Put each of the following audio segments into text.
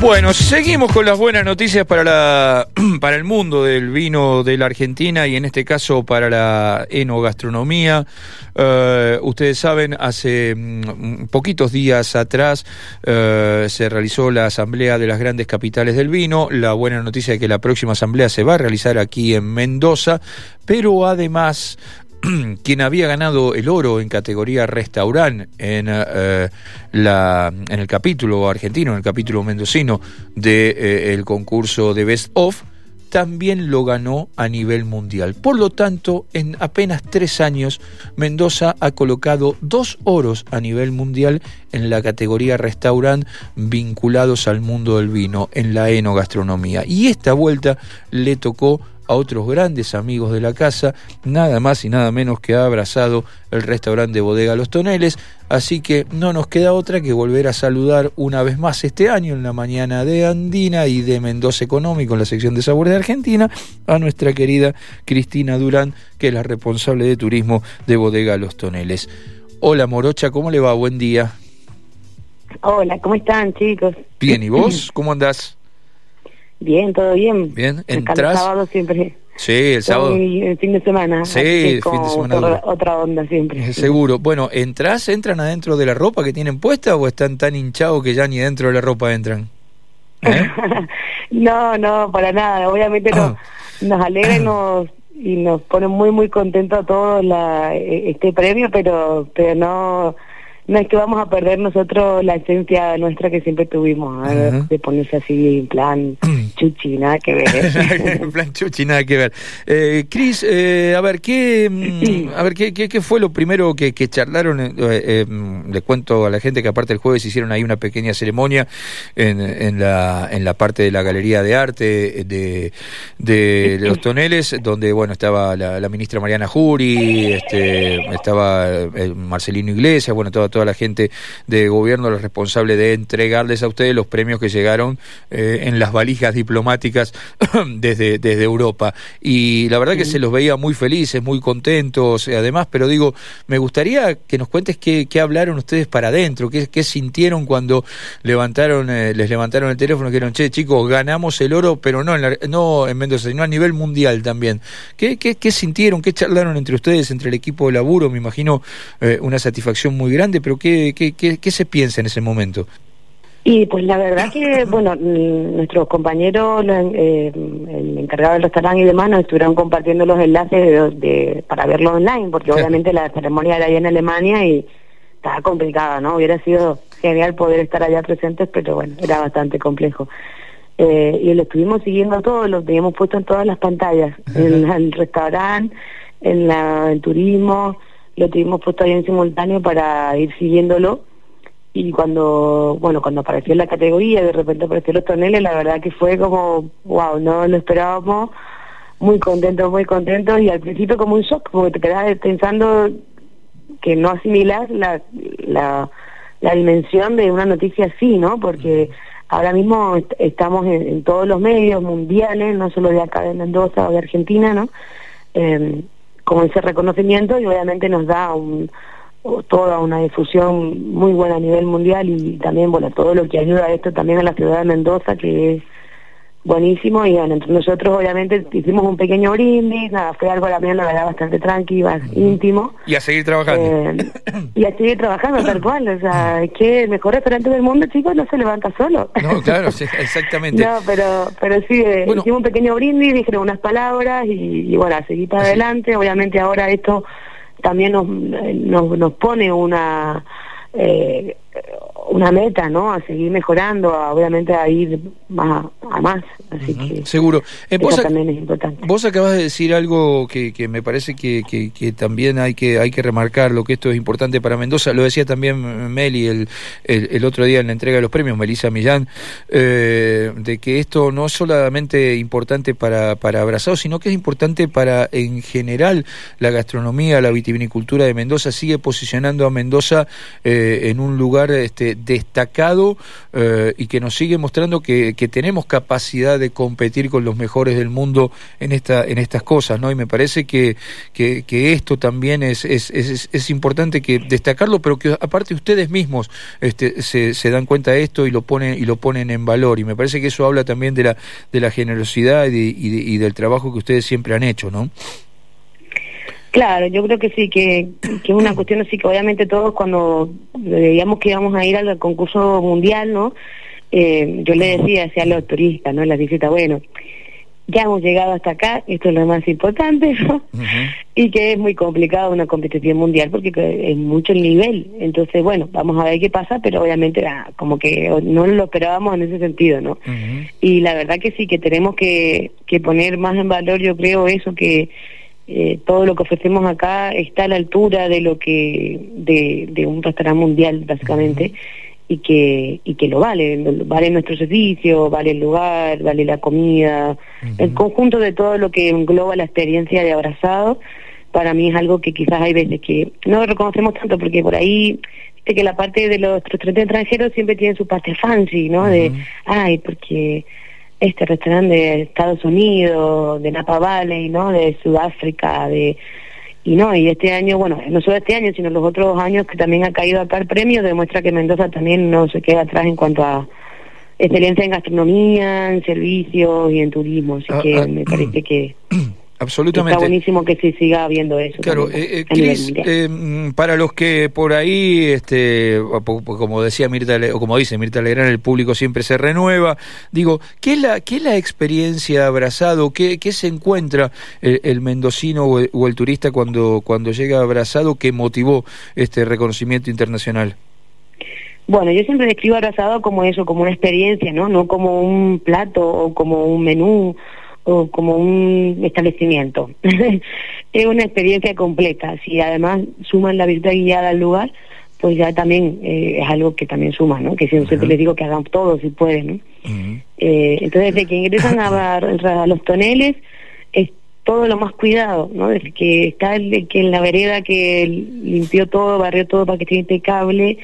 Bueno, seguimos con las buenas noticias para, la, para el mundo del vino de la Argentina y en este caso para la enogastronomía. Eh, ustedes saben, hace mm, poquitos días atrás eh, se realizó la asamblea de las grandes capitales del vino. La buena noticia es que la próxima asamblea se va a realizar aquí en Mendoza, pero además quien había ganado el oro en categoría restaurant en, eh, la, en el capítulo argentino, en el capítulo mendocino del de, eh, concurso de Best of, también lo ganó a nivel mundial. Por lo tanto, en apenas tres años, Mendoza ha colocado dos oros a nivel mundial en la categoría restaurant vinculados al mundo del vino, en la enogastronomía. Y esta vuelta le tocó a otros grandes amigos de la casa, nada más y nada menos que ha abrazado el restaurante Bodega Los Toneles, así que no nos queda otra que volver a saludar una vez más este año en la mañana de Andina y de Mendoza Económico en la sección de sabores de Argentina a nuestra querida Cristina Durán, que es la responsable de turismo de Bodega Los Toneles. Hola Morocha, ¿cómo le va? Buen día. Hola, ¿cómo están chicos? Bien, ¿y vos? ¿Cómo andás? Bien, todo bien. Bien, ¿entras? El sábado siempre. Sí, el sábado. el fin de semana. Sí, el fin de semana. Otra, otra, onda siempre. Seguro. Bueno, ¿entras, entran adentro de la ropa que tienen puesta o están tan hinchados que ya ni dentro de la ropa entran? ¿Eh? no, no, para nada. Obviamente nos, nos alegra y nos, y nos pone muy, muy contentos a todos la, e, este premio, pero, pero no no es que vamos a perder nosotros la esencia nuestra que siempre tuvimos, de ponerse así en plan chuchi, nada que ver. en plan chuchi, nada que ver. Eh, Cris, eh, a ver, ¿qué, mm, a ver ¿qué, qué, fue lo primero que, que charlaron? Eh, eh mm, le cuento a la gente que aparte el jueves hicieron ahí una pequeña ceremonia en, en, la, en la parte de la Galería de Arte de, de, Los Toneles, donde bueno estaba la, ministra Mariana Jury, este, estaba Marcelino Iglesias, bueno, todo a la gente de gobierno, los responsables de entregarles a ustedes los premios que llegaron eh, en las valijas diplomáticas desde, desde Europa. Y la verdad que se los veía muy felices, muy contentos, eh, además, pero digo, me gustaría que nos cuentes qué, qué hablaron ustedes para adentro, qué, qué sintieron cuando levantaron, eh, les levantaron el teléfono y dijeron, che, chicos, ganamos el oro, pero no en, no en Mendoza, sino a nivel mundial también. ¿Qué, qué, qué sintieron, qué charlaron entre ustedes, entre el equipo de laburo? Me imagino una satisfacción muy grande, pero ¿qué, qué, qué, se piensa en ese momento? Y pues la verdad que, bueno, nuestros compañeros, eh, el encargado del restaurante y demás, nos estuvieron compartiendo los enlaces de, para verlo online, porque obviamente la ceremonia era allá en Alemania y estaba complicada, ¿no? Hubiera sido genial poder estar allá presentes, pero bueno, era bastante complejo. Eh, y lo estuvimos siguiendo todo, lo teníamos puesto en todas las pantallas, en el restaurante, en la, el turismo, lo tuvimos puesto ahí en simultáneo para ir siguiéndolo. Y cuando bueno cuando apareció la categoría de repente apareció los toneles la verdad que fue como wow no lo esperábamos. Muy contentos muy contentos y al principio como un shock porque te quedas pensando que no asimilas la, la, la dimensión de una noticia así no porque ahora mismo estamos en, todos los medios mundiales no solo de acá de Mendoza o de Argentina no eh, como ese reconocimiento y obviamente nos da un, toda una difusión muy buena a nivel mundial y también, bueno, todo lo que ayuda a esto también a la ciudad de Mendoza, que es buenísimo y bueno, nosotros obviamente hicimos un pequeño brindis, nada, fue algo también la verdad bastante tranquilo, íntimo. Y a seguir trabajando. Eh, y a seguir trabajando tal cual, o sea, es que el mejor restaurante del mundo, chicos, no se levanta solo. No, claro, exactamente. no, pero, pero sí, eh, hicimos un pequeño brindis, dijeron unas palabras y, bueno, a seguir para adelante, obviamente ahora esto también nos, nos, nos pone una... Eh, una meta, ¿no? A seguir mejorando, obviamente a ir más a más. Así que seguro. Eh, vos, también es importante. Vos acabas de decir algo que, que me parece que, que, también hay que hay que remarcar lo que esto es importante para Mendoza. Lo decía también Meli el, el, otro día en la entrega de los premios, Melissa Millán, eh, de que esto no es solamente importante para para Abrazado, sino que es importante para en general la gastronomía, la vitivinicultura de Mendoza sigue posicionando a Mendoza eh, en un lugar este, destacado y que nos sigue mostrando que, tenemos capacidad de competir con los mejores del mundo en esta en estas cosas, ¿no? Y me parece que, que, esto también es es, es, importante que destacarlo, pero que aparte ustedes mismos este, se, dan cuenta de esto y lo ponen y lo ponen en valor. Y me parece que eso habla también de la de la generosidad y, y del trabajo que ustedes siempre han hecho, ¿no? Claro, yo creo que sí, que, que es una cuestión así que obviamente todos cuando veíamos que íbamos a ir al concurso mundial, ¿no? Eh, yo le decía hacia los turistas, ¿no? En las visitas, bueno, ya hemos llegado hasta acá, esto es lo más importante, ¿no? Y que es muy complicado una competición mundial porque es mucho el nivel. Entonces, bueno, vamos a ver qué pasa, pero obviamente ah, como que no lo esperábamos en ese sentido, ¿no? Y la verdad que sí, que tenemos que, que poner más en valor, yo creo, eso que eh, todo lo que ofrecemos acá está a la altura de lo que de, de un restaurante mundial básicamente y que y que lo vale. Vale nuestro servicio vale el lugar vale la comida. El conjunto de todo lo que engloba la experiencia de abrazado para mí es algo que quizás hay veces que no reconocemos tanto porque por ahí viste que la parte de los restaurantes extranjeros siempre tienen su parte fancy no de ay porque este restaurante de Estados Unidos, de Napa Valley, ¿no? De Sudáfrica, de y no, y este año, bueno, no solo este año, sino los otros años que también ha caído acá el premio, demuestra que Mendoza también no se queda atrás en cuanto a excelencia en gastronomía, en servicios y en turismo, así ah, que ah, me parece que Absolutamente. Está buenísimo que se siga viendo eso. Claro, eh, eh, eh para los que por ahí, este, como decía Mirta, o como dice Mirta Legrán, el público siempre se renueva. Digo, ¿qué es la, qué es la experiencia abrazado? ¿Qué, qué se encuentra el, mendocino o el, turista cuando, cuando llega abrazado que motivó este reconocimiento internacional? Bueno, yo siempre describo abrazado como eso, como una experiencia, ¿no? No como un plato o como un menú o como un establecimiento. es una experiencia completa. Si además suman la visita guiada al lugar, pues ya también eh, es algo que también suma, ¿no? Que siempre les digo que hagan todo si pueden, ¿no? eh, entonces, desde que ingresan a, a, los toneles, es todo lo más cuidado, ¿no? Desde que está el que en la vereda que limpió todo, barrió todo para que esté impecable,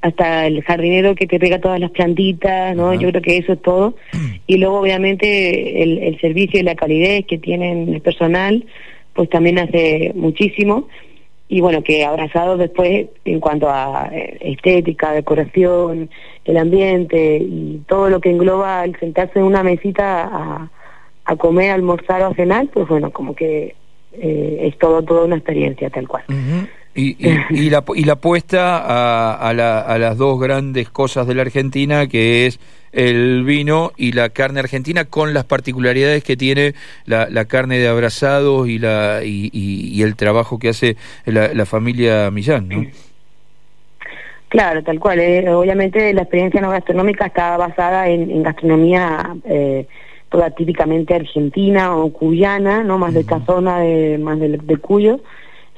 hasta el jardinero que te pega todas las plantitas, ¿no? Yo creo que eso es todo. Y luego, obviamente, el, el servicio y la calidez que tienen el personal, pues también hace muchísimo. Y bueno, que abrazados después en cuanto a eh, estética, decoración, el ambiente y todo lo que engloba el sentarse en una mesita a, a comer, almorzar o a cenar, pues bueno, como que eh, es todo, toda una experiencia tal cual. Y, y, la, y la apuesta a, a, la, a, las dos grandes cosas de la Argentina, que es el vino y la carne argentina, con las particularidades que tiene la, la carne de abrazados y, la, y, y, el trabajo que hace la, la familia Millán, ¿no? Claro, tal cual. Eh, obviamente la experiencia no gastronómica está basada en, en gastronomía eh, toda típicamente argentina o cuyana, no más de esta zona de más de, de Cuyo.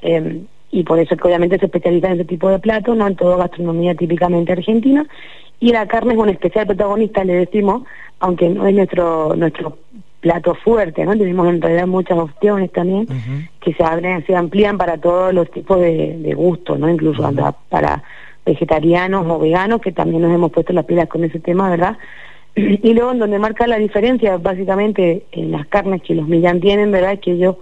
Eh, y por eso que obviamente se especializa en ese tipo de platos, no en toda gastronomía típicamente argentina, y la carne es un especial protagonista, le decimos, aunque no es nuestro nuestro plato fuerte, ¿no? Tenemos en realidad muchas opciones también que se abren, se amplían para todos los tipos de, de gustos, ¿no? Incluso para vegetarianos o veganos, que también nos hemos puesto las pilas con ese tema, ¿verdad? Y luego en donde marca la diferencia, básicamente, en las carnes que los Millán tienen, ¿verdad? Es que ellos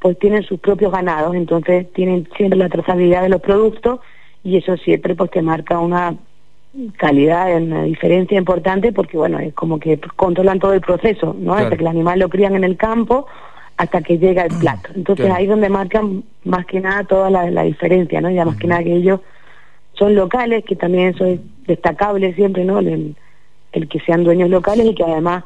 pues tienen sus propios ganados, entonces tienen siempre la trazabilidad de los productos y eso siempre pues te marca una calidad, una diferencia importante porque bueno, es como que controlan todo el proceso, ¿no? Desde que el animal lo crían en el campo hasta que llega el plato. Entonces ahí es donde marcan más que nada toda la, la diferencia, ¿no? Ya más que nada que ellos son locales, que también eso es destacable siempre, ¿no? El, el que sean dueños locales y que además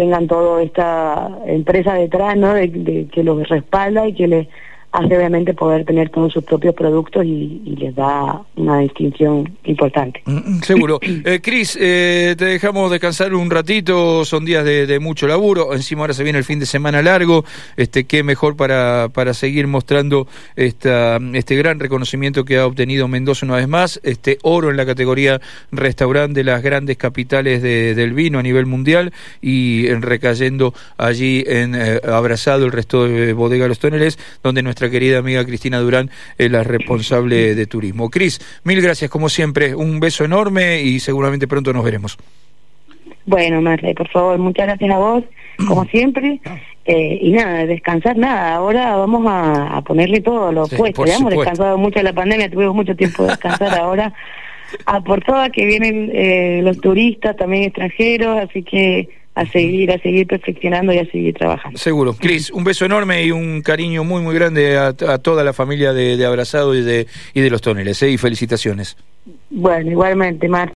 tengan toda esta empresa detrás, ¿no? De, que los respalda y que les hace obviamente poder tener todos sus propios productos y, les da una distinción importante. Mm, mm, seguro. Eh, Cris, eh, te dejamos descansar un ratito, son días de, mucho laburo, encima ahora se viene el fin de semana largo, este qué mejor para, para seguir mostrando esta, este gran reconocimiento que ha obtenido Mendoza una vez más, este oro en la categoría restaurante de las grandes capitales del vino a nivel mundial y recayendo allí en eh, abrazado el resto de Bodega Los Toneles, donde nuestra nuestra querida amiga Cristina Durán es la responsable de turismo. Cris, mil gracias como siempre, un beso enorme y seguramente pronto nos veremos. Bueno, Marley, por favor, muchas gracias a vos, como siempre. Eh, y nada, descansar nada. Ahora vamos a, ponerle todo lo puesto. Ya hemos descansado mucho de la pandemia, tuvimos mucho tiempo de descansar ahora. A por todas que vienen eh, los turistas, también extranjeros, así que a seguir, a seguir perfeccionando y a seguir trabajando. Seguro. Cris, un beso enorme y un cariño muy, muy grande a, toda la familia de, de Abrazado y de, y de los Toneles, ¿eh? y felicitaciones. Bueno, igualmente, Marta.